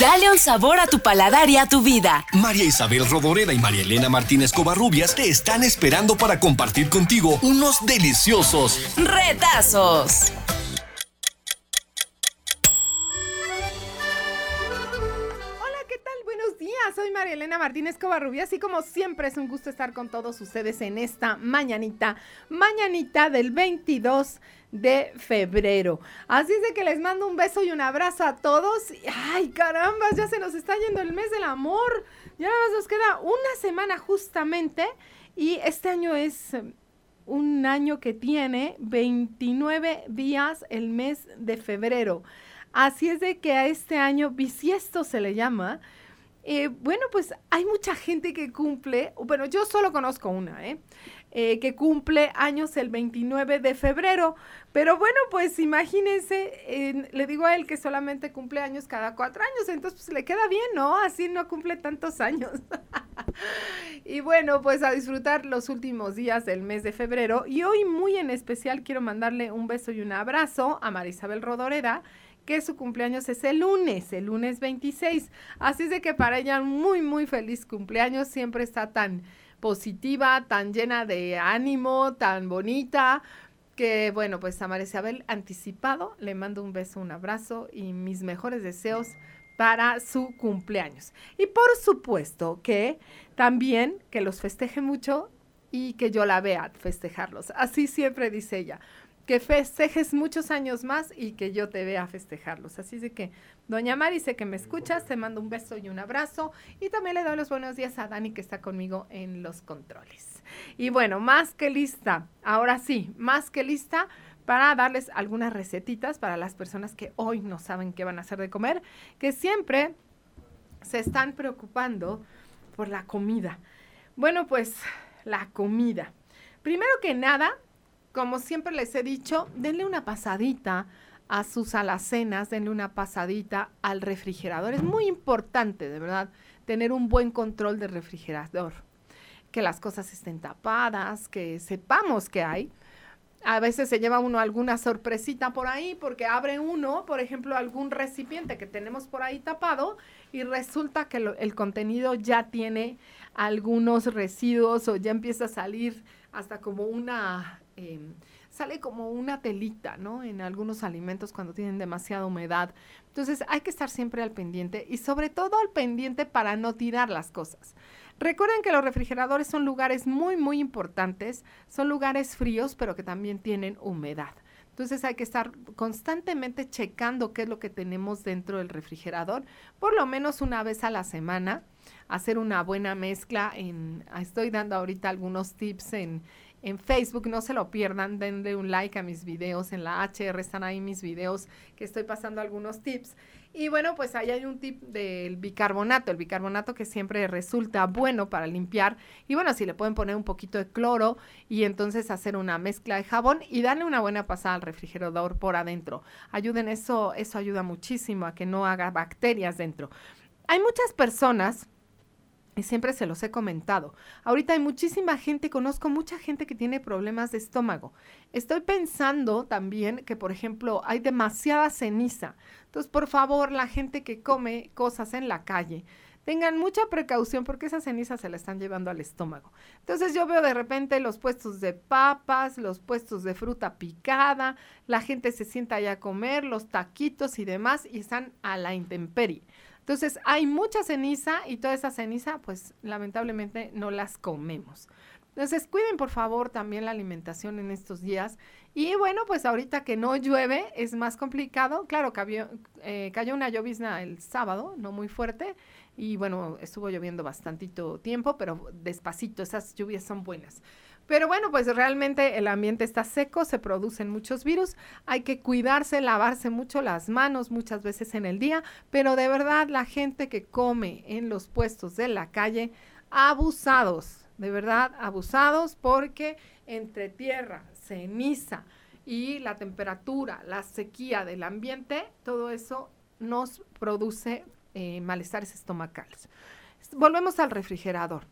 Dale un sabor a tu paladar y a tu vida. María Isabel Rodoreda y María Elena Martínez Covarrubias te están esperando para compartir contigo unos deliciosos retazos. Elena Martínez Covarrubias y como siempre es un gusto estar con todos ustedes en esta mañanita, mañanita del 22 de febrero. Así es de que les mando un beso y un abrazo a todos. Ay, caramba, ya se nos está yendo el mes del amor. Ya nada más nos queda una semana justamente y este año es un año que tiene 29 días el mes de febrero. Así es de que a este año bisiesto se le llama eh, bueno, pues hay mucha gente que cumple, bueno, yo solo conozco una, ¿eh? ¿eh? que cumple años el 29 de febrero. Pero bueno, pues imagínense, le digo a él que solamente cumple años cada cuatro años, entonces pues le queda bien, ¿no? Así no cumple tantos años. y bueno, pues a disfrutar los últimos días del mes de febrero. Y hoy muy en especial quiero mandarle un beso y un abrazo a Marisabel Rodoreda que su cumpleaños es el lunes, el lunes 26. Así es de que para ella muy, muy feliz cumpleaños. Siempre está tan positiva, tan llena de ánimo, tan bonita. Que bueno, pues a María Isabel anticipado le mando un beso, un abrazo y mis mejores deseos para su cumpleaños. Y por supuesto que también que los festeje mucho y que yo la vea festejarlos. Así siempre dice ella que festejes muchos años más y que yo te vea festejarlos. Así de que, doña Mari, sé que me escuchas, te mando un beso y un abrazo y también le doy los buenos días a Dani que está conmigo en los controles. Y bueno, más que lista, ahora sí, más que lista para darles algunas recetitas para las personas que hoy no saben qué van a hacer de comer, que siempre se están preocupando por la comida. Bueno, pues la comida. Primero que nada, como siempre les he dicho, denle una pasadita a sus alacenas, denle una pasadita al refrigerador. Es muy importante, de verdad, tener un buen control del refrigerador. Que las cosas estén tapadas, que sepamos que hay. A veces se lleva uno alguna sorpresita por ahí porque abre uno, por ejemplo, algún recipiente que tenemos por ahí tapado y resulta que el contenido ya tiene algunos residuos o ya empieza a salir hasta como una Em, sale como una telita, ¿no? En algunos alimentos cuando tienen demasiada humedad. Entonces hay que estar siempre al pendiente y sobre todo al pendiente para no tirar las cosas. Recuerden que los refrigeradores son lugares muy, muy importantes, son lugares fríos, pero que también tienen humedad. Entonces hay que estar constantemente checando qué es lo que tenemos dentro del refrigerador, por lo menos una vez a la semana, hacer una buena mezcla. Estoy dando ahorita algunos tips en, en Facebook, no se lo pierdan, denle un like a mis videos, en la HR están ahí mis videos que estoy pasando algunos tips. Y bueno, pues ahí hay un tip del bicarbonato, el bicarbonato que siempre resulta bueno para limpiar. Y bueno, si le pueden poner un poquito de cloro y entonces hacer una mezcla de jabón y darle una buena pasada al refrigerador por adentro. Ayuden eso, eso ayuda muchísimo a que no haga bacterias dentro. Hay muchas personas y siempre se los he comentado. Ahorita hay muchísima gente, conozco mucha gente que tiene problemas de estómago. Estoy pensando también que, por ejemplo, hay demasiada ceniza. Entonces, por favor, la gente que come cosas en la calle, tengan mucha precaución porque esa ceniza se la están llevando al estómago. Entonces yo veo de repente los puestos de papas, los puestos de fruta picada, la gente se sienta allá a comer, los taquitos y demás y están a la intemperie. Entonces hay mucha ceniza y toda esa ceniza pues lamentablemente no las comemos. Entonces cuiden por favor también la alimentación en estos días. Y bueno, pues ahorita que no llueve es más complicado. Claro, eh, cayó una llovizna el sábado, no muy fuerte. Y bueno, estuvo lloviendo bastantito tiempo, pero despacito, esas lluvias son buenas. Pero bueno, pues realmente el ambiente está seco, se producen muchos virus, hay que cuidarse, lavarse mucho las manos muchas veces en el día, pero de verdad la gente que come en los puestos de la calle, abusados, de verdad abusados porque entre tierra, ceniza y la temperatura, la sequía del ambiente, todo eso nos produce eh, malestares estomacales. Volvemos al refrigerador.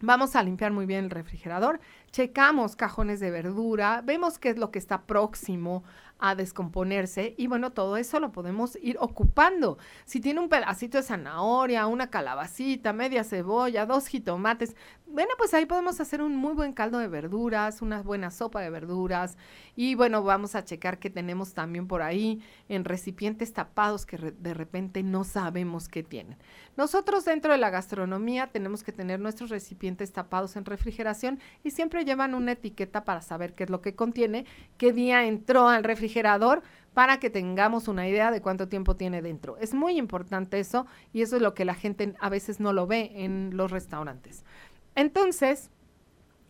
Vamos a limpiar muy bien el refrigerador, checamos cajones de verdura, vemos qué es lo que está próximo a descomponerse y bueno, todo eso lo podemos ir ocupando. Si tiene un pedacito de zanahoria, una calabacita, media cebolla, dos jitomates, bueno, pues ahí podemos hacer un muy buen caldo de verduras, una buena sopa de verduras y bueno, vamos a checar que tenemos también por ahí en recipientes tapados que de repente no sabemos qué tienen. Nosotros dentro de la gastronomía tenemos que tener nuestros recipientes tapados en refrigeración y siempre llevan una etiqueta para saber qué es lo que contiene, qué día entró al refrigerador para que tengamos una idea de cuánto tiempo tiene dentro. Es muy importante eso y eso es lo que la gente a veces no lo ve en los restaurantes. Entonces,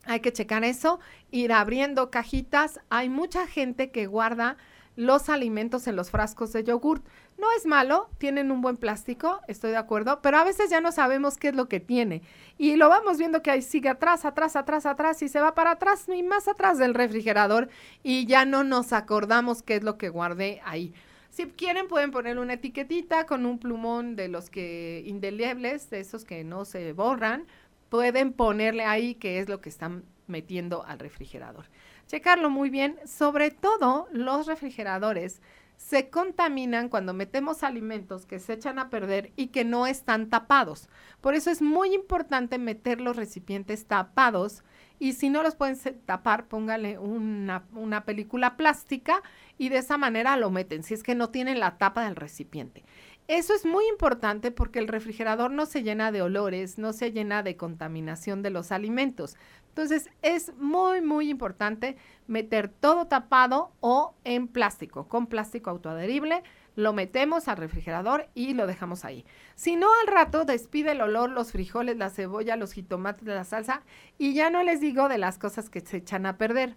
hay que checar eso, ir abriendo cajitas. Hay mucha gente que guarda los alimentos en los frascos de yogurt. No es malo, tienen un buen plástico, estoy de acuerdo, pero a veces ya no sabemos qué es lo que tiene. Y lo vamos viendo que ahí sigue atrás, atrás, atrás, atrás y se va para atrás y más atrás del refrigerador y ya no nos acordamos qué es lo que guardé ahí. Si quieren pueden poner una etiquetita con un plumón de los que indelebles, de esos que no se borran, pueden ponerle ahí qué es lo que están metiendo al refrigerador. Checarlo muy bien, sobre todo los refrigeradores se contaminan cuando metemos alimentos que se echan a perder y que no están tapados. Por eso es muy importante meter los recipientes tapados y si no los pueden tapar, póngale una, una, película plástica y de esa manera lo meten, si es que no tienen la tapa del recipiente. Eso es muy importante porque el refrigerador no se llena de olores, no se llena de contaminación de los alimentos. Entonces es muy, muy importante meter todo tapado o en plástico, con plástico autoadherible. Lo metemos al refrigerador y lo dejamos ahí. Si no, al rato despide el olor, los frijoles, la cebolla, los jitomates, la salsa y ya no les digo de las cosas que se echan a perder.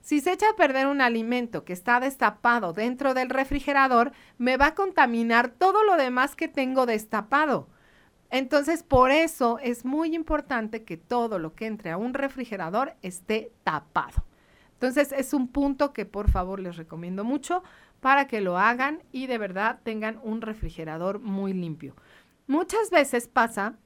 Si se echa a perder un alimento que está destapado dentro del refrigerador, me va a contaminar todo lo demás que tengo destapado. Entonces, por eso es muy importante que todo lo que entre a un refrigerador esté tapado. Entonces, es un punto que por favor les recomiendo mucho para que lo hagan y de verdad tengan un refrigerador muy limpio. Muchas veces pasa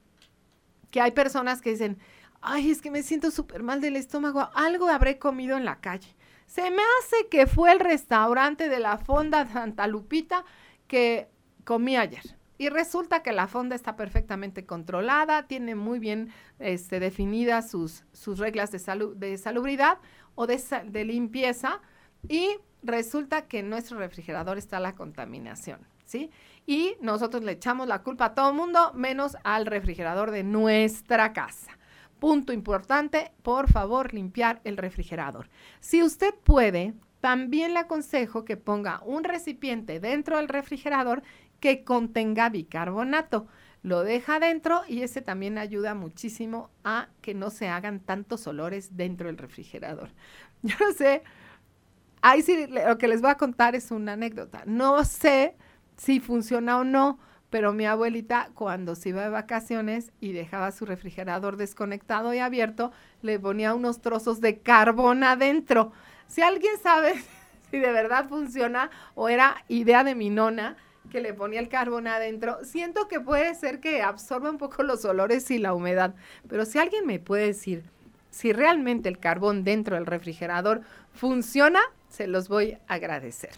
que hay personas que dicen, ay, es que me siento súper mal del estómago, algo habré comido en la calle. Se me hace que fue el restaurante de la Fonda Santa Lupita que comí ayer. Y resulta que la fonda está perfectamente controlada, tiene muy bien este, definidas sus, sus reglas de, de salubridad o de, de limpieza y resulta que en nuestro refrigerador está la contaminación, ¿sí? Y nosotros le echamos la culpa a todo el mundo, menos al refrigerador de nuestra casa. Punto importante, por favor, limpiar el refrigerador. Si usted puede, también le aconsejo que ponga un recipiente dentro del refrigerador que contenga bicarbonato. Lo deja dentro y ese también ayuda muchísimo a que no se hagan tantos olores dentro del refrigerador. Yo no sé, ahí sí lo que les voy a contar es una anécdota. No sé si funciona o no, pero mi abuelita cuando se iba de vacaciones y dejaba su refrigerador desconectado y abierto, le ponía unos trozos de carbón adentro. Si alguien sabe si de verdad funciona o era idea de mi nona, que le ponía el carbón adentro, siento que puede ser que absorba un poco los olores y la humedad, pero si alguien me puede decir si realmente el carbón dentro del refrigerador funciona, se los voy a agradecer.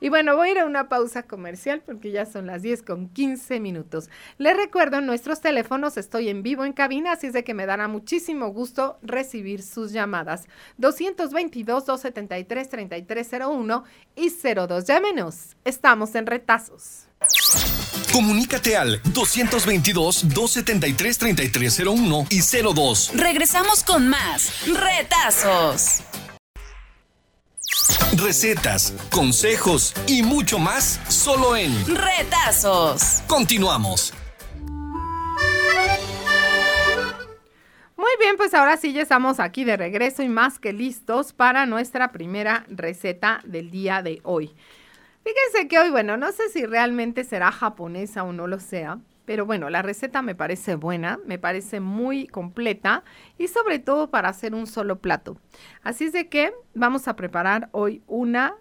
Y bueno, voy a ir a una pausa comercial porque ya son las 10 con 15 minutos. Les recuerdo, en nuestros teléfonos estoy en vivo en cabina, así es de que me dará muchísimo gusto recibir sus llamadas. 222-273-3301 y 02. Llámenos, estamos en retazos. Comunícate al 222-273-3301 y 02. Regresamos con más retazos. Recetas, consejos y mucho más solo en Retazos. Continuamos. Muy bien, pues ahora sí ya estamos aquí de regreso y más que listos para nuestra primera receta del día de hoy. Fíjense que hoy, bueno, no sé si realmente será japonesa o no lo sea, pero bueno, la receta me parece buena, me parece muy completa y sobre todo para hacer un solo plato. Así es de que vamos a preparar hoy una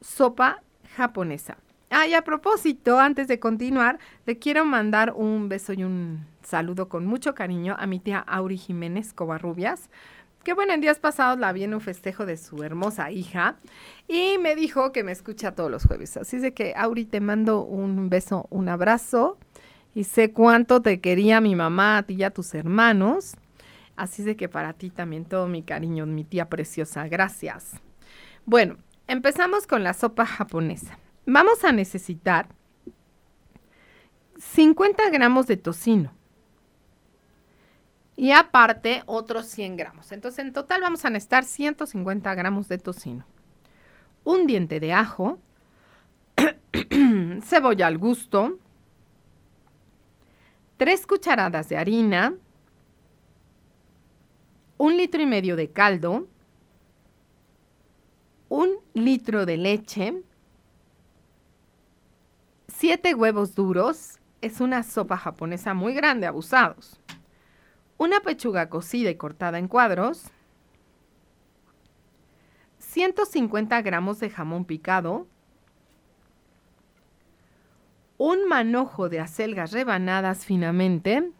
sopa japonesa. Ah, y a propósito, antes de continuar, le quiero mandar un beso y un saludo con mucho cariño a mi tía Auri Jiménez Covarrubias, que bueno, en días pasados la vi en un festejo de su hermosa hija y me dijo que me escucha todos los jueves. Así es de que, Auri, te mando un beso, un abrazo y sé cuánto te quería mi mamá, a ti y a tus hermanos. Así es de que para ti también todo mi cariño, mi tía preciosa. Gracias. Bueno, empezamos con la sopa japonesa. Vamos a necesitar 50 gramos de tocino y aparte otros 100 gramos. Entonces en total vamos a necesitar 150 gramos de tocino, un diente de ajo, cebolla al gusto, 3 cucharadas de harina, un litro y medio de caldo, un litro de leche, 7 huevos duros, es una sopa japonesa muy grande, abusados una pechuga cocida y cortada en cuadros, 150 gramos de jamón picado, un manojo de acelgas rebanadas finamente,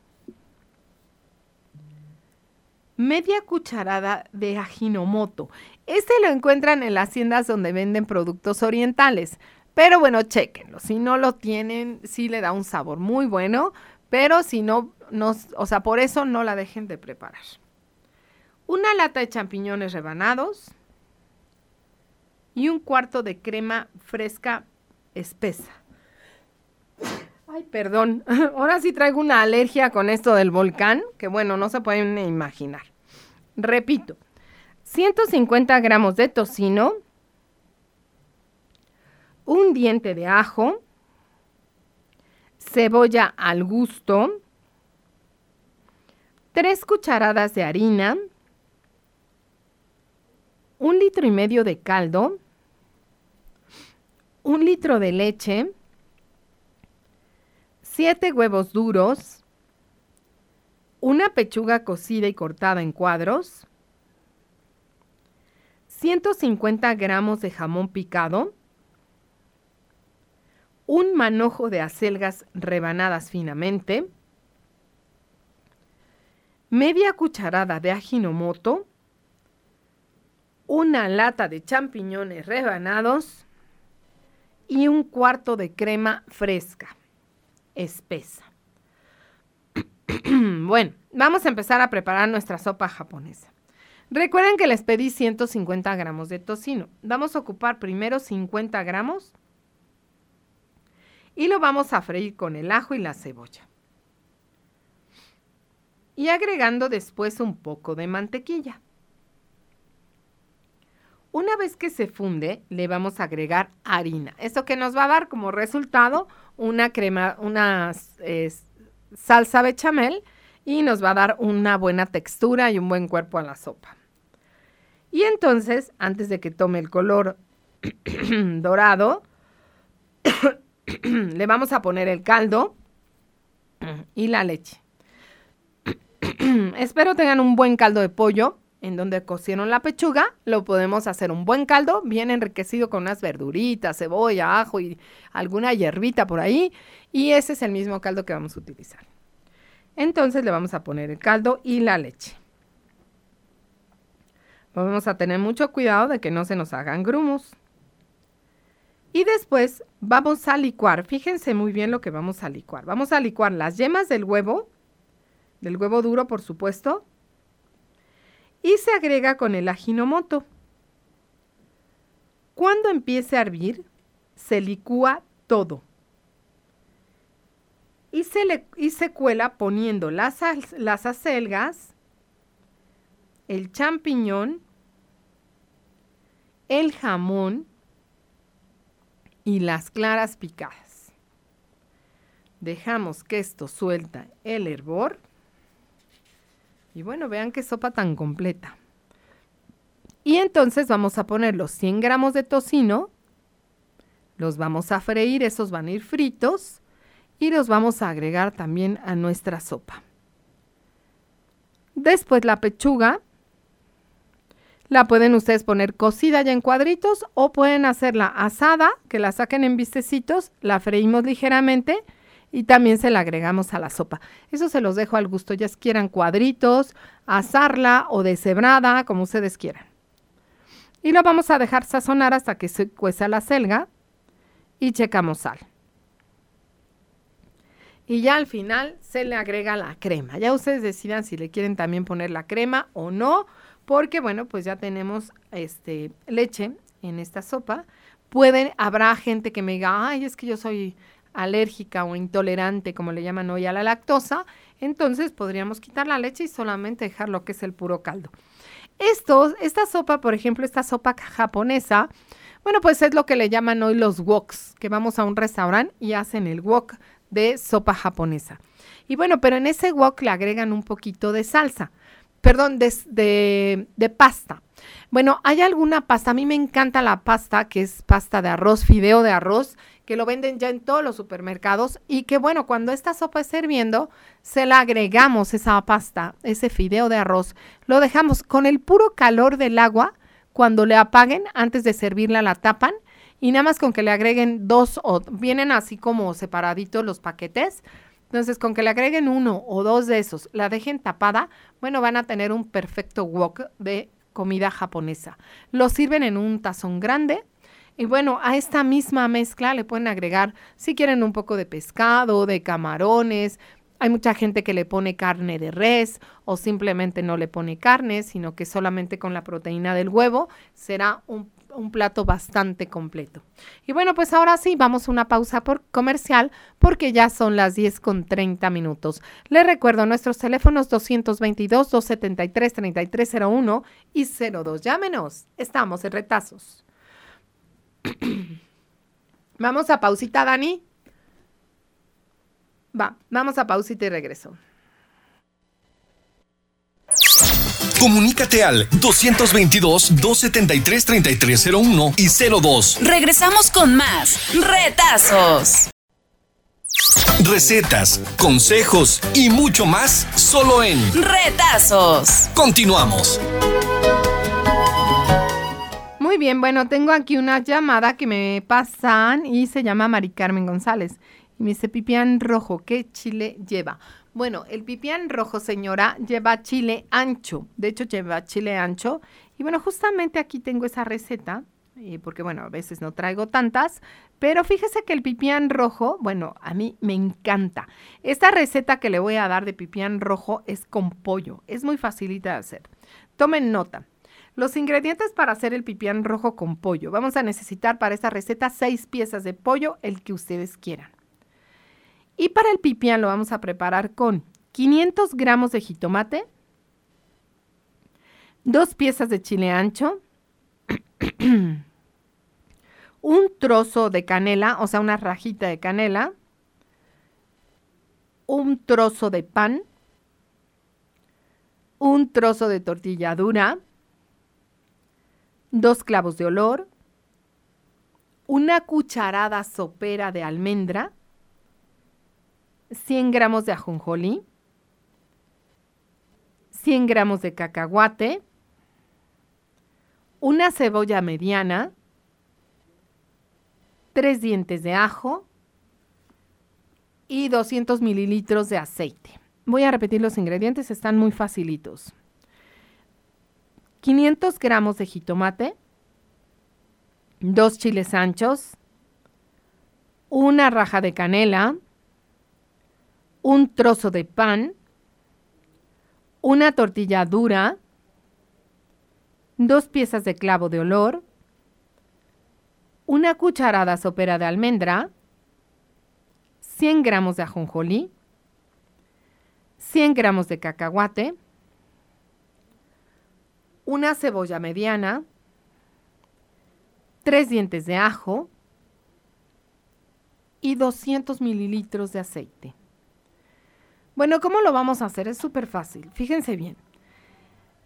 media cucharada de ajinomoto. Este lo encuentran en las tiendas donde venden productos orientales. Pero bueno, chequenlo. Si no lo tienen, sí le da un sabor muy bueno. Pero si no, o sea, por eso no la dejen de preparar. Una lata de champiñones rebanados y un cuarto de crema fresca espesa. Ay, perdón. Ahora sí traigo una alergia con esto del volcán, que bueno, no se pueden imaginar. Repito, 150 gramos de tocino, un diente de ajo, cebolla al gusto, 3 cucharadas de harina, un litro y medio de caldo, un litro de leche, 7 huevos duros, una pechuga cocida y cortada en cuadros, 150 gramos de jamón picado, un manojo de acelgas rebanadas finamente, media cucharada de ajinomoto, una lata de champiñones rebanados y un cuarto de crema fresca, espesa. bueno, vamos a empezar a preparar nuestra sopa japonesa. Recuerden que les pedí 150 gramos de tocino. Vamos a ocupar primero 50 gramos y lo vamos a freír con el ajo y la cebolla. Y agregando después un poco de mantequilla. Una vez que se funde, le vamos a agregar harina. Esto que nos va a dar como resultado una crema, una salsa bechamel y nos va a dar una buena textura y un buen cuerpo a la sopa. Y entonces, antes de que tome el color dorado, le vamos a poner el caldo y la leche. Espero tengan un buen caldo de pollo en donde cocieron la pechuga. Lo podemos hacer un buen caldo, bien enriquecido con unas verduritas, cebolla, ajo y alguna hierbita por ahí. Y ese es el mismo caldo que vamos a utilizar. Entonces le vamos a poner el caldo y la leche. Vamos a tener mucho cuidado de que no se nos hagan grumos. Y después vamos a licuar. Fíjense muy bien lo que vamos a licuar. Vamos a licuar las yemas del huevo, del huevo duro, por supuesto, y se agrega con el ajinomoto. Cuando empiece a hervir, se licúa todo. Y se, le, y se cuela poniendo las, las acelgas, el champiñón, el jamón, y las claras picadas. Dejamos que esto suelta el hervor. Y bueno, vean qué sopa tan completa. Y entonces vamos a poner los 100 gramos de tocino. Los vamos a freír, esos van a ir fritos. Y los vamos a agregar también a nuestra sopa. Después la pechuga. La pueden ustedes poner cocida ya en cuadritos o pueden hacerla asada, que la saquen en vistecitos, la freímos ligeramente y también se la agregamos a la sopa. Eso se los dejo al gusto, ya quieran cuadritos, asarla o deshebrada, como ustedes quieran. Y lo vamos a dejar sazonar hasta que se cueza la selga y checamos sal. Y ya al final se le agrega la crema. Ya ustedes decidan si le quieren también poner la crema o no, porque bueno, pues ya tenemos este leche en esta sopa. Pueden, habrá gente que me diga, ay, es que yo soy alérgica o intolerante, como le llaman hoy a la lactosa, entonces podríamos quitar la leche y solamente dejar lo que es el puro caldo. Esto, esta sopa, por ejemplo, esta sopa japonesa, bueno, pues es lo que le llaman hoy los woks, que vamos a un restaurante y hacen el wok de sopa japonesa. Y bueno, pero en ese wok le agregan un poquito de salsa, perdón, de, de pasta. Bueno, hay alguna pasta, a mí me encanta la pasta, que es pasta de arroz, fideo de arroz, que lo venden ya en todos los supermercados y que bueno, cuando esta sopa es hirviendo, se la agregamos esa pasta, ese fideo de arroz, lo dejamos con el puro calor del agua, cuando le apaguen, antes de servirla la tapan y nada más con que le agreguen dos o vienen así como separaditos los paquetes. Entonces, con que le agreguen uno o dos de esos, la dejen tapada, bueno, van a tener un perfecto wok de comida japonesa. Lo sirven en un tazón grande y bueno, a esta misma mezcla le pueden agregar, si quieren, un poco de pescado, de camarones. Hay mucha gente que le pone carne de res o simplemente no le pone carne, sino que solamente con la proteína del huevo será un, plato bastante completo. Y bueno, pues ahora sí, vamos a una pausa por comercial porque ya son las 10 con 30 minutos. Les recuerdo nuestros teléfonos 222-273-3301 y 02. Llámenos, estamos en retazos. vamos a pausita, Dani. Va, vamos a pausita y regreso. Comunícate al 222-273-3301 y 02. Regresamos con más retazos. Recetas, consejos y mucho más solo en Retazos. Continuamos. Muy bien, bueno, tengo aquí una llamada que me pasan y se llama Mari Carmen González. Y me dice pipián rojo, ¿qué chile lleva? Bueno, el pipián rojo, señora, lleva chile ancho. De hecho, lleva chile ancho. Y bueno, justamente aquí tengo esa receta, eh, porque bueno, a veces no traigo tantas, pero fíjese que el pipián rojo, bueno, a mí me encanta. Esta receta que le voy a dar de pipián rojo es con pollo. Es muy facilita de hacer. Tomen nota. Los ingredientes para hacer el pipián rojo con pollo. Vamos a necesitar para esta receta seis piezas de pollo, el que ustedes quieran. Y para el pipián lo vamos a preparar con 500 gramos de jitomate, dos piezas de chile ancho, un trozo de canela, o sea, una rajita de canela, un trozo de pan, un trozo de tortilla dura, dos clavos de olor, una cucharada sopera de almendra, 100 gramos de ajonjolí, 100 gramos de cacahuate, una cebolla mediana, tres dientes de ajo y 200 mililitros de aceite. Voy a repetir los ingredientes, están muy facilitos. 500 gramos de jitomate, dos chiles anchos, una raja de canela, un trozo de pan, una tortilla dura, dos piezas de clavo de olor, una cucharada sopera de almendra, 100 gramos de ajonjolí, 100 gramos de cacahuate, una cebolla mediana, tres dientes de ajo y 200 mililitros de aceite. Bueno, ¿cómo lo vamos a hacer? Es súper fácil. Fíjense bien.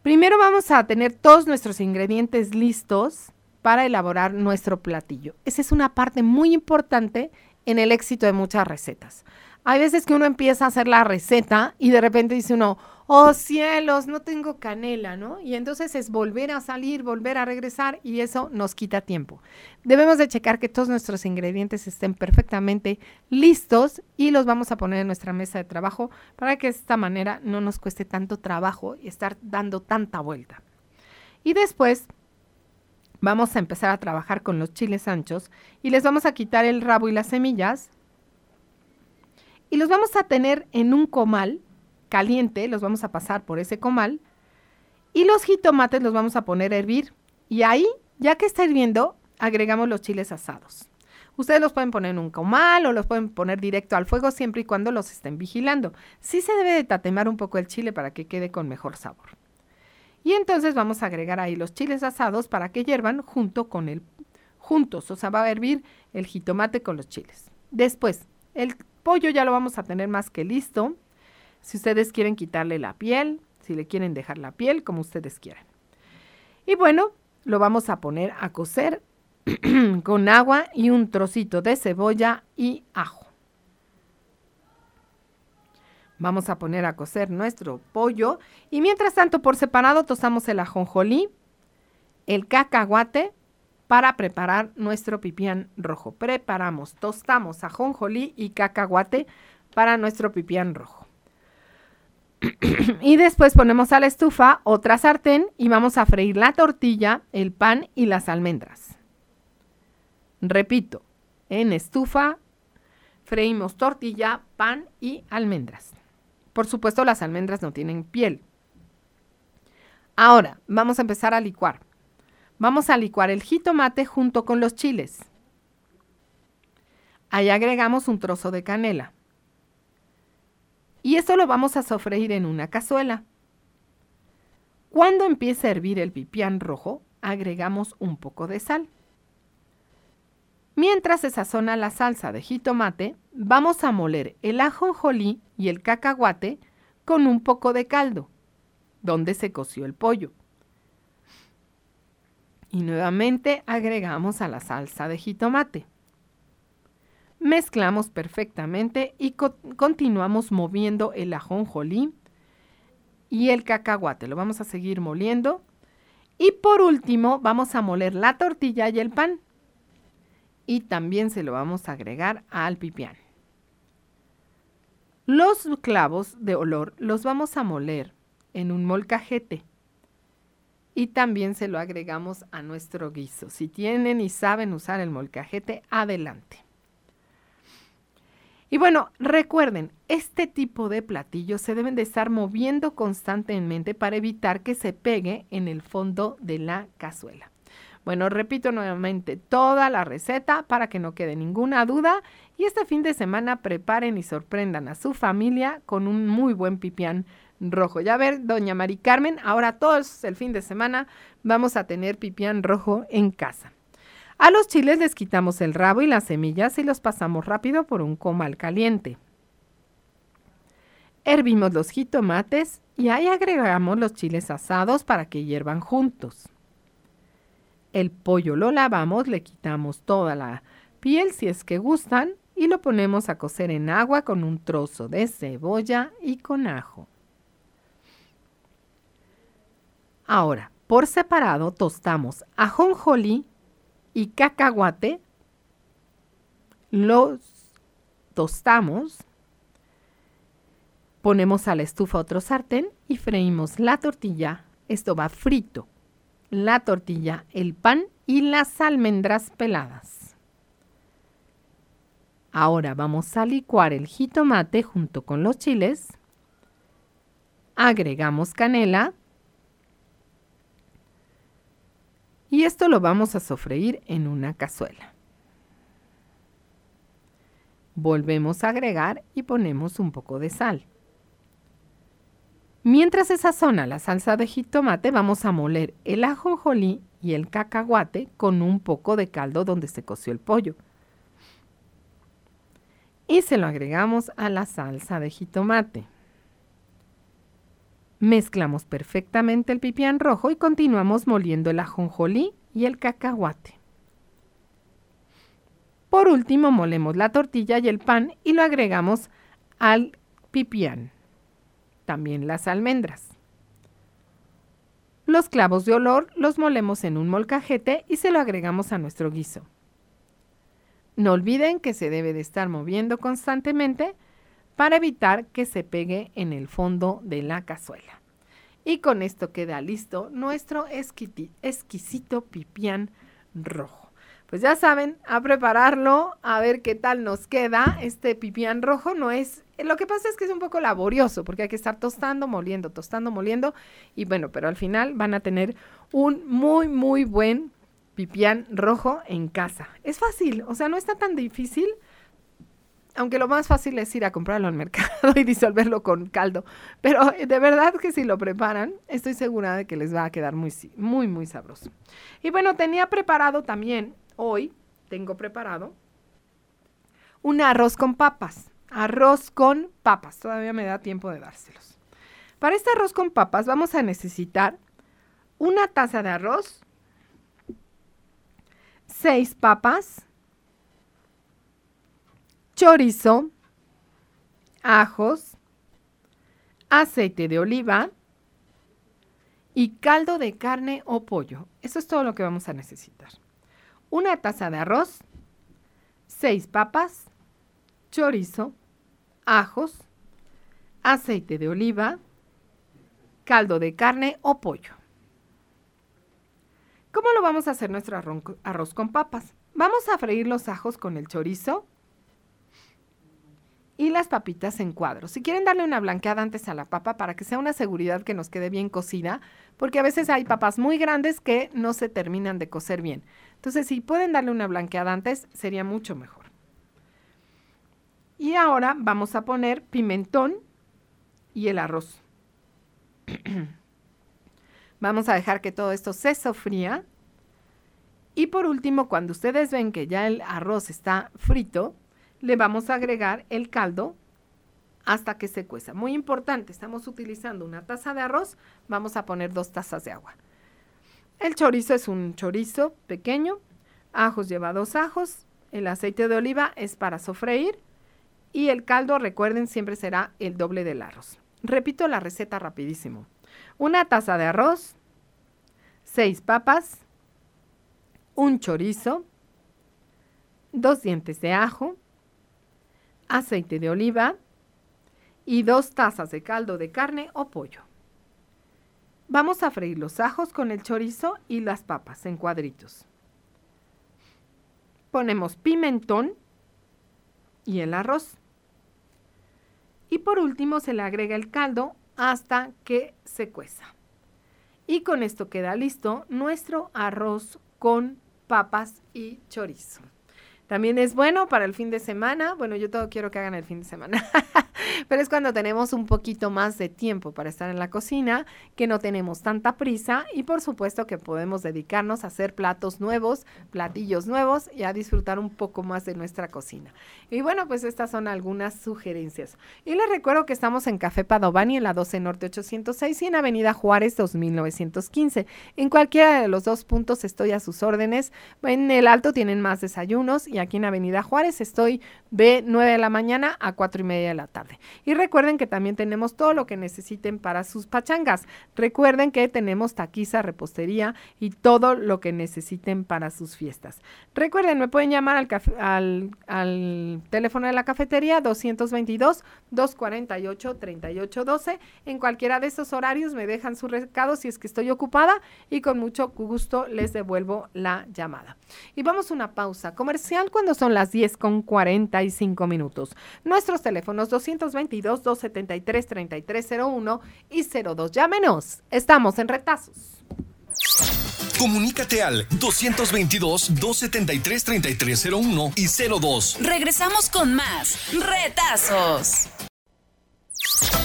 Primero vamos a tener todos nuestros ingredientes listos para elaborar nuestro platillo. Esa es una parte muy importante en el éxito de muchas recetas. Hay veces que uno empieza a hacer la receta y de repente dice uno, oh cielos, no tengo canela, ¿no? Y entonces es volver a salir, volver a regresar y eso nos quita tiempo. Debemos de checar que todos nuestros ingredientes estén perfectamente listos y los vamos a poner en nuestra mesa de trabajo para que de esta manera no nos cueste tanto trabajo y estar dando tanta vuelta. Y después vamos a empezar a trabajar con los chiles anchos y les vamos a quitar el rabo y las semillas y los vamos a tener en un comal caliente, los vamos a pasar por ese comal y los jitomates los vamos a poner a hervir y ahí, ya que está hirviendo, agregamos los chiles asados. Ustedes los pueden poner en un comal o los pueden poner directo al fuego siempre y cuando los estén vigilando. Sí se debe de tatemar un poco el chile para que quede con mejor sabor. Y entonces vamos a agregar ahí los chiles asados para que hiervan junto con el juntos, o sea, va a hervir el jitomate con los chiles. Después, el pollo ya lo vamos a tener más que listo. Si ustedes quieren quitarle la piel, si le quieren dejar la piel, como ustedes quieran. Y bueno, lo vamos a poner a cocer con agua y un trocito de cebolla y ajo. Vamos a poner a cocer nuestro pollo y mientras tanto por separado tostamos el ajonjolí, el cacahuate, para preparar nuestro pipián rojo. Preparamos, tostamos ajonjolí y cacahuate para nuestro pipián rojo. y después ponemos a la estufa otra sartén y vamos a freír la tortilla, el pan y las almendras. Repito, en estufa freímos tortilla, pan y almendras. Por supuesto, las almendras no tienen piel. Ahora, vamos a empezar a licuar. Vamos a licuar el jitomate junto con los chiles. Ahí agregamos un trozo de canela. Y esto lo vamos a sofreír en una cazuela. Cuando empiece a hervir el pipián rojo, agregamos un poco de sal. Mientras se sazona la salsa de jitomate, vamos a moler el ajonjolí y el cacahuate con un poco de caldo, donde se coció el pollo. Y nuevamente agregamos a la salsa de jitomate. Mezclamos perfectamente y continuamos moviendo el ajonjolí y el cacahuate. Lo vamos a seguir moliendo. Y por último, vamos a moler la tortilla y el pan. Y también se lo vamos a agregar al pipián. Los clavos de olor los vamos a moler en un molcajete y también se lo agregamos a nuestro guiso. Si tienen y saben usar el molcajete, adelante. Y bueno, recuerden, este tipo de platillos se deben de estar moviendo constantemente para evitar que se pegue en el fondo de la cazuela. Bueno, repito nuevamente toda la receta para que no quede ninguna duda y este fin de semana preparen y sorprendan a su familia con un muy buen pipián rojo. Ya ver, doña Mari Carmen, ahora todos el fin de semana vamos a tener pipián rojo en casa. A los chiles les quitamos el rabo y las semillas y los pasamos rápido por un comal caliente. Hervimos los jitomates y ahí agregamos los chiles asados para que hiervan juntos. El pollo lo lavamos, le quitamos toda la piel si es que gustan y lo ponemos a cocer en agua con un trozo de cebolla y con ajo. Ahora, por separado tostamos ajonjolí y cacahuate. Los tostamos. Ponemos a la estufa otro sartén y freímos la tortilla. Esto va frito. La tortilla, el pan y las almendras peladas. Ahora vamos a licuar el jitomate junto con los chiles. Agregamos canela y esto lo vamos a sofreír en una cazuela. Volvemos a agregar y ponemos un poco de sal. Mientras se sazona la salsa de jitomate, vamos a moler el ajonjolí y el cacahuate con un poco de caldo donde se coció el pollo. Y se lo agregamos a la salsa de jitomate. Mezclamos perfectamente el pipián rojo y continuamos moliendo el ajonjolí y el cacahuate. Por último, molemos la tortilla y el pan y lo agregamos al pipián, también las almendras. Los clavos de olor los molemos en un molcajete y se lo agregamos a nuestro guiso. No olviden que se debe de estar moviendo constantemente para evitar que se pegue en el fondo de la cazuela. Y con esto queda listo nuestro exquisito pipián rojo. Pues ya saben, a prepararlo, a ver qué tal nos queda. Este pipián rojo no es, lo que pasa es que es un poco laborioso porque hay que estar tostando, moliendo, tostando, moliendo. Y bueno, pero al final van a tener un muy, muy buen pipián rojo en casa. Es fácil, o sea, no está tan difícil aunque lo más fácil es ir a comprarlo al mercado y disolverlo con caldo. Pero eh, de verdad que si lo preparan, estoy segura de que les va a quedar muy, muy, muy sabroso. Y bueno, tenía preparado también, hoy tengo preparado, un arroz con papas. Arroz con papas. Todavía me da tiempo de dárselos. Para este arroz con papas vamos a necesitar una taza de arroz, seis papas, chorizo, ajos, aceite de oliva y caldo de carne o pollo. Eso es todo lo que vamos a necesitar. Una taza de arroz, seis papas, chorizo, ajos, aceite de oliva, caldo de carne o pollo. ¿Cómo lo vamos a hacer nuestro arroz con papas? Vamos a freír los ajos con el chorizo, y las papitas en cuadros. Si quieren darle una blanqueada antes a la papa para que sea una seguridad que nos quede bien cocida, porque a veces hay papas muy grandes que no se terminan de cocer bien. Entonces, si pueden darle una blanqueada antes, sería mucho mejor. Y ahora vamos a poner pimentón y el arroz. vamos a dejar que todo esto se sofría. Y por último, cuando ustedes ven que ya el arroz está frito, le vamos a agregar el caldo hasta que se cueza. Muy importante, estamos utilizando una taza de arroz, vamos a poner dos tazas de agua. El chorizo es un chorizo pequeño, ajos lleva dos ajos, el aceite de oliva es para sofreír y el caldo, recuerden, siempre será el doble del arroz. Repito la receta rapidísimo. Una taza de arroz, seis papas, un chorizo, dos dientes de ajo, aceite de oliva y dos tazas de caldo de carne o pollo. Vamos a freír los ajos con el chorizo y las papas en cuadritos. Ponemos pimentón y el arroz. Y por último se le agrega el caldo hasta que se cueza. Y con esto queda listo nuestro arroz con papas y chorizo. También es bueno para el fin de semana. Bueno, yo todo quiero que hagan el fin de semana. Pero es cuando tenemos un poquito más de tiempo para estar en la cocina, que no tenemos tanta prisa y por supuesto que podemos dedicarnos a hacer platos nuevos, platillos nuevos y a disfrutar un poco más de nuestra cocina. Y bueno, pues estas son algunas sugerencias. Y les recuerdo que estamos en Café Padovani en la 12 Norte 806 y en Avenida Juárez 2915. En cualquiera de los dos puntos estoy a sus órdenes. En el alto tienen más desayunos y aquí en Avenida Juárez estoy de 9 de la mañana a 4 y media de la tarde. Y recuerden que también tenemos todo lo que necesiten para sus pachangas. Recuerden que tenemos taquiza, repostería y todo lo que necesiten para sus fiestas. Recuerden, me pueden llamar al, al, al teléfono de la cafetería 222-248-3812. En cualquiera de esos horarios me dejan su recado si es que estoy ocupada y con mucho gusto les devuelvo la llamada. Y vamos a una pausa comercial cuando son las 10 con 45 minutos. Nuestros teléfonos 222-273-3301 y 02. Llámenos. Estamos en retazos. Comunícate al 222-273-3301 y 02. Regresamos con más retazos.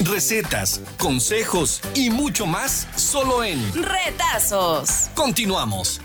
Recetas, consejos y mucho más solo en Retazos. Continuamos.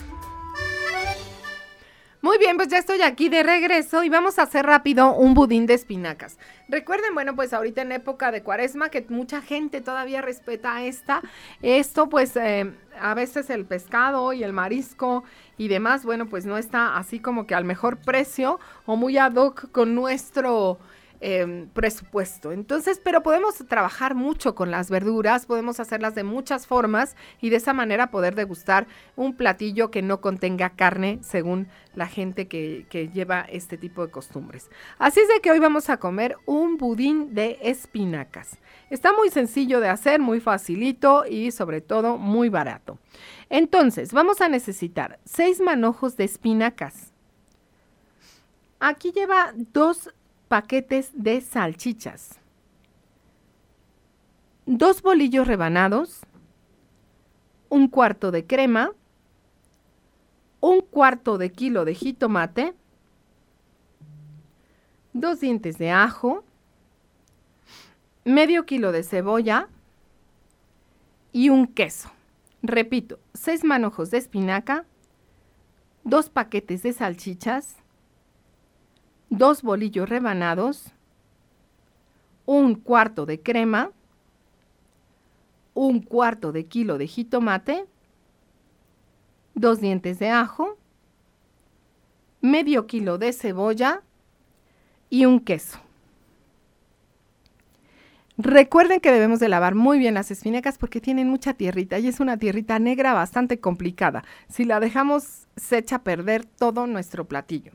Muy bien, pues ya estoy aquí de regreso y vamos a hacer rápido un budín de espinacas. Recuerden, bueno, pues ahorita en época de cuaresma, que mucha gente todavía respeta esta, esto pues eh, a veces el pescado y el marisco y demás, bueno, pues no está así como que al mejor precio o muy ad hoc con nuestro em, presupuesto. Entonces, pero podemos trabajar mucho con las verduras, podemos hacerlas de muchas formas y de esa manera poder degustar un platillo que no contenga carne según la gente que, que lleva este tipo de costumbres. Así es de que hoy vamos a comer un budín de espinacas. Está muy sencillo de hacer, muy facilito y sobre todo muy barato. Entonces, vamos a necesitar seis manojos de espinacas. Aquí lleva dos paquetes de salchichas, dos bolillos rebanados, un cuarto de crema, un cuarto de kilo de jitomate, dos dientes de ajo, medio kilo de cebolla y un queso. Repito, seis manojos de espinaca, dos paquetes de salchichas, dos bolillos rebanados, un cuarto de crema, un cuarto de kilo de jitomate, dos dientes de ajo, medio kilo de cebolla y un queso. Recuerden que debemos de lavar muy bien las espinacas porque tienen mucha tierrita y es una tierrita negra bastante complicada. Si la dejamos se echa a perder todo nuestro platillo.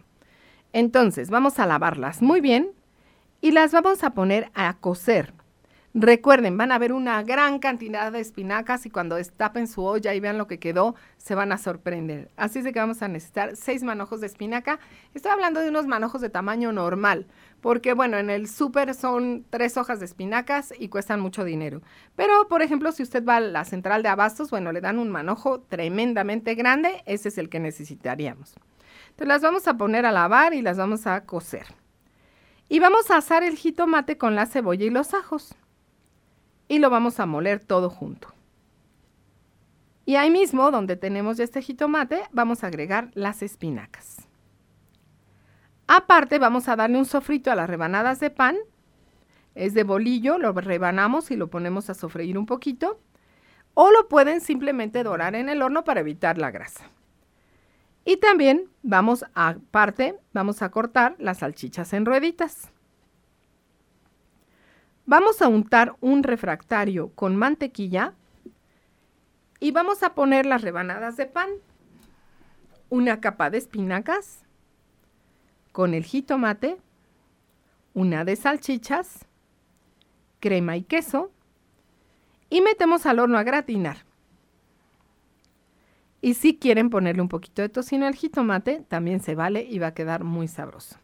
Entonces, vamos a lavarlas muy bien y las vamos a poner a cocer. Recuerden, van a ver una gran cantidad de espinacas y cuando destapen su olla y vean lo que quedó, se van a sorprender. Así es de que vamos a necesitar seis manojos de espinaca. Estoy hablando de unos manojos de tamaño normal, porque bueno, en el súper son tres hojas de espinacas y cuestan mucho dinero. Pero, por ejemplo, si usted va a la central de abastos, bueno, le dan un manojo tremendamente grande, ese es el que necesitaríamos. Las vamos a poner a lavar y las vamos a cocer. Y vamos a asar el jitomate con la cebolla y los ajos. Y lo vamos a moler todo junto. Y ahí mismo, donde tenemos ya este jitomate, vamos a agregar las espinacas. Aparte, vamos a darle un sofrito a las rebanadas de pan. Es de bolillo, lo rebanamos y lo ponemos a sofreír un poquito. O lo pueden simplemente dorar en el horno para evitar la grasa. Y también vamos a, aparte, vamos a cortar las salchichas en rueditas. Vamos a untar un refractario con mantequilla y vamos a poner las rebanadas de pan, una capa de espinacas con el jitomate, una de salchichas, crema y queso y metemos al horno a gratinar. Y si quieren ponerle un poquito de tocino al jitomate, también se vale y va a quedar muy sabroso.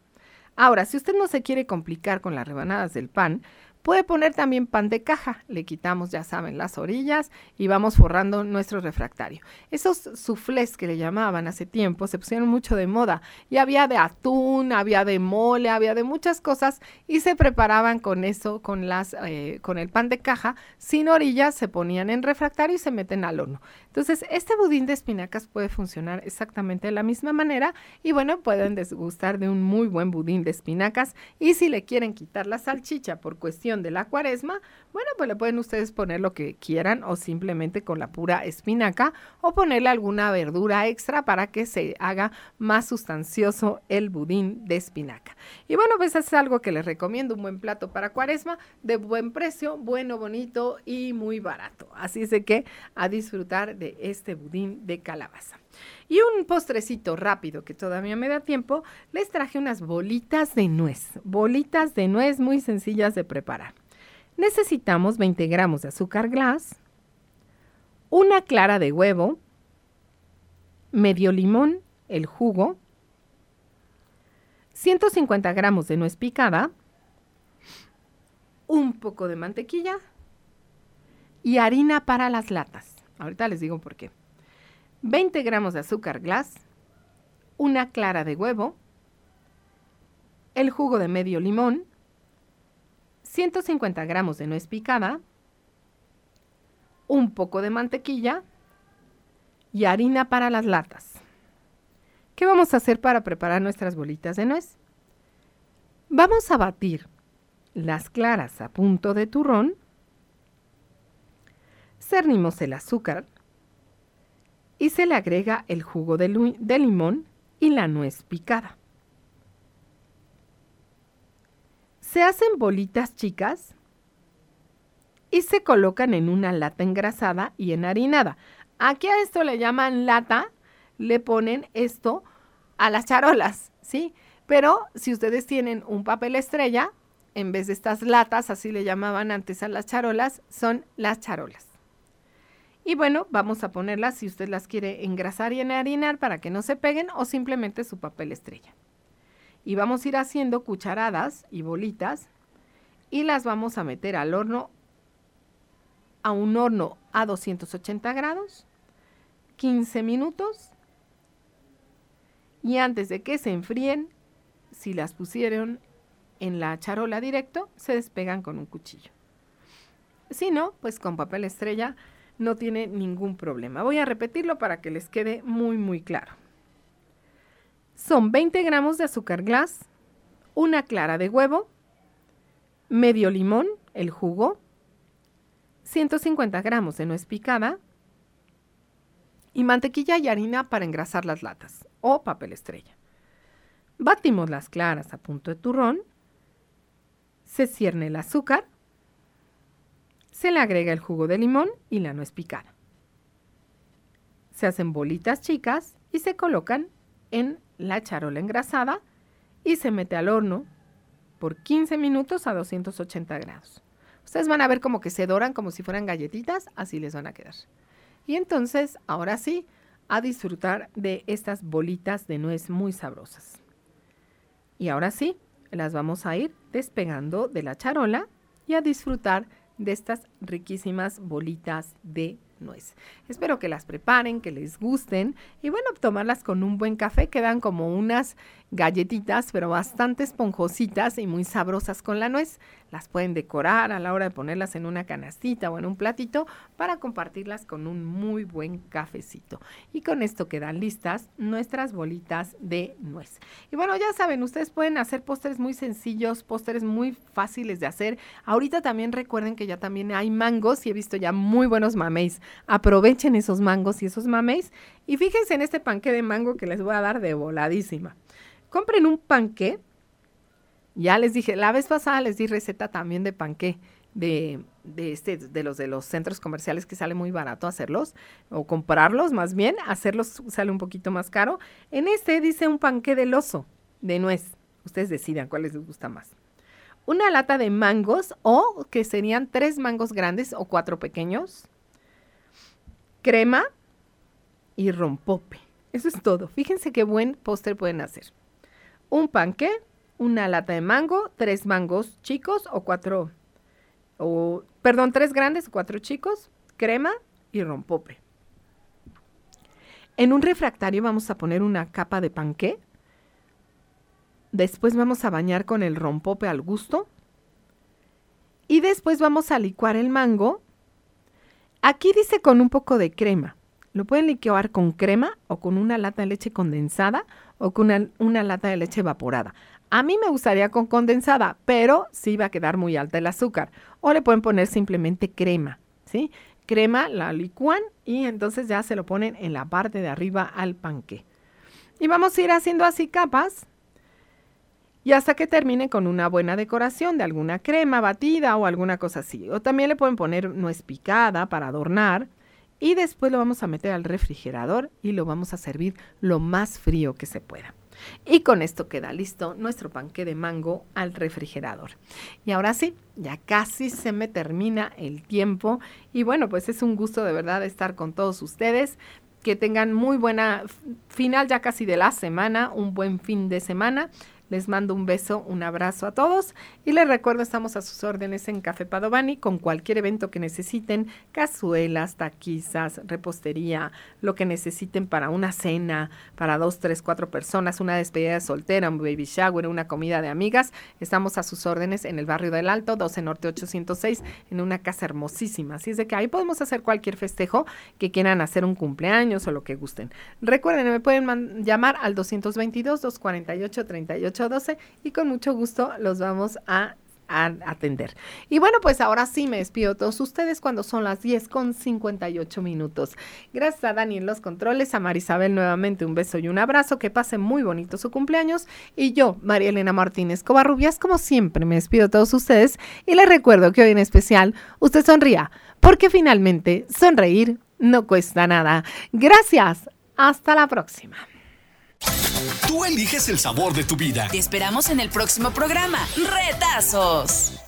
Ahora, si usted no se quiere complicar con las rebanadas del pan, Puede poner también pan de caja, le quitamos, ya saben, las orillas y vamos forrando nuestro refractario. Esos soufflés que le llamaban hace tiempo se pusieron mucho de moda y había de atún, había de mole, había de muchas cosas y se preparaban con eso, con, las, eh, con el pan de caja, sin orillas, se ponían en refractario y se meten al horno. Entonces, este budín de espinacas puede funcionar exactamente de la misma manera y bueno, pueden desgustar de un muy buen budín de espinacas y si le quieren quitar la salchicha por cuestión de la cuaresma, bueno, pues le pueden ustedes poner lo que quieran o simplemente con la pura espinaca o ponerle alguna verdura extra para que se haga más sustancioso el budín de espinaca. Y bueno, pues es algo que les recomiendo, un buen plato para cuaresma, de buen precio, bueno, bonito y muy barato. Así es de que a disfrutar de este budín de calabaza. Y un postrecito rápido que todavía me da tiempo, les traje unas bolitas de nuez. Bolitas de nuez muy sencillas de preparar. Necesitamos 20 gramos de azúcar glass, una clara de huevo, medio limón, el jugo, 150 gramos de nuez picada, un poco de mantequilla y harina para las latas. Ahorita les digo por qué. 20 gramos de azúcar glass, una clara de huevo, el jugo de medio limón, 150 gramos de nuez picada, un poco de mantequilla y harina para las latas. ¿Qué vamos a hacer para preparar nuestras bolitas de nuez? Vamos a batir las claras a punto de turrón, cernimos el azúcar y se le agrega el jugo de, limón y la nuez picada. Se hacen bolitas chicas y se colocan en una lata engrasada y enharinada. Aquí a esto le llaman lata, le ponen esto a las charolas, ¿sí? Pero si ustedes tienen un papel estrella, en vez de estas latas, así le llamaban antes a las charolas, son las charolas. Y bueno, vamos a ponerlas si usted las quiere engrasar y enharinar para que no se peguen o simplemente su papel estrella. Y vamos a ir haciendo cucharadas y bolitas y las vamos a meter al horno, a un horno a 280 grados, 15 minutos. Y antes de que se enfríen, si las pusieron en la charola directo, se despegan con un cuchillo. Si no, pues con papel estrella no tiene ningún problema. Voy a repetirlo para que les quede muy, muy claro. Son 20 gramos de azúcar glass, una clara de huevo, medio limón, el jugo, 150 gramos de nuez picada y mantequilla y harina para engrasar las latas o papel estrella. Batimos las claras a punto de turrón se cierne el azúcar, se le agrega el jugo de limón y la nuez picada. Se hacen bolitas chicas y se colocan en la charola engrasada y se mete al horno por 15 minutos a 280 grados. Ustedes van a ver como que se doran como si fueran galletitas, así les van a quedar. Y entonces, ahora sí, a disfrutar de estas bolitas de nuez muy sabrosas. Y ahora sí, las vamos a ir despegando de la charola y a disfrutar de estas riquísimas bolitas de nuez. Espero que las preparen, que les gusten y bueno, tomarlas con un buen café. Quedan como unas galletitas, pero bastante esponjositas y muy sabrosas con la nuez. Las pueden decorar a la hora de ponerlas en una canastita o en un platito para compartirlas con un muy buen cafecito. Y con esto quedan listas nuestras bolitas de nuez. Y bueno, ya saben, ustedes pueden hacer postres muy sencillos, postres muy fáciles de hacer. Ahorita también recuerden que ya también hay mangos y he visto ya muy buenos mameis. Aprovechen esos mangos y esos mameis. Y fíjense en este panque de mango que les voy a dar de voladísima. Compren un panqué. Ya les dije, la vez pasada les di receta también de panqué. De, de, este, de los de los centros comerciales que sale muy barato hacerlos o comprarlos más bien, hacerlos sale un poquito más caro. En este dice un panqué del oso de nuez. Ustedes decidan cuál les gusta más. Una lata de mangos o que serían tres mangos grandes o cuatro pequeños. Crema y rompope. Eso es todo. Fíjense qué buen póster pueden hacer un panque, una lata de mango, tres mangos chicos o cuatro, o, perdón, tres grandes o cuatro chicos, crema y rompope. En un refractario vamos a poner una capa de panqué. Después vamos a bañar con el rompope al gusto. Y después vamos a licuar el mango. Aquí dice con un poco de crema. Lo pueden licuar con crema o con una lata de leche condensada o con una, lata de leche evaporada. A mí me gustaría con condensada, pero sí va a quedar muy alta el azúcar. O le pueden poner simplemente crema, ¿sí? Crema la licúan y entonces ya se lo ponen en la parte de arriba al panque. Y vamos a ir haciendo así capas y hasta que termine con una buena decoración de alguna crema batida o alguna cosa así. O también le pueden poner nuez picada para adornar y después lo vamos a meter al refrigerador y lo vamos a servir lo más frío que se pueda. Y con esto queda listo nuestro panque de mango al refrigerador. Y ahora sí, ya casi se me termina el tiempo. Y bueno, pues es un gusto de verdad estar con todos ustedes. Que tengan muy buena final ya casi de la semana, un buen fin de semana. Les mando un beso, un abrazo a todos y les recuerdo estamos a sus órdenes en Café Padovani con cualquier evento que necesiten, cazuelas, taquizas, repostería, lo que necesiten para una cena, para dos, tres, cuatro personas, una despedida de soltera, un baby shower, una comida de amigas. Estamos a sus órdenes en el barrio del Alto, 12 Norte 806, en una casa hermosísima. Así es de que ahí podemos hacer cualquier festejo que quieran hacer un cumpleaños o lo que gusten. Recuerden, me pueden llamar al 222 248 38 12 y con mucho gusto los vamos a atender. Y bueno, pues ahora sí me despido a todos ustedes cuando son las 10 con 58 minutos. Gracias a Dani en los controles, a Marisabel nuevamente un beso y un abrazo, que pase muy bonito su cumpleaños. Y yo, María Elena Martínez Covarrubias, como siempre me despido a todos ustedes y les recuerdo que hoy en especial usted sonría, porque finalmente sonreír no cuesta nada. Gracias, hasta la próxima. Tú eliges el sabor de tu vida. Te esperamos en el próximo programa. Retazos.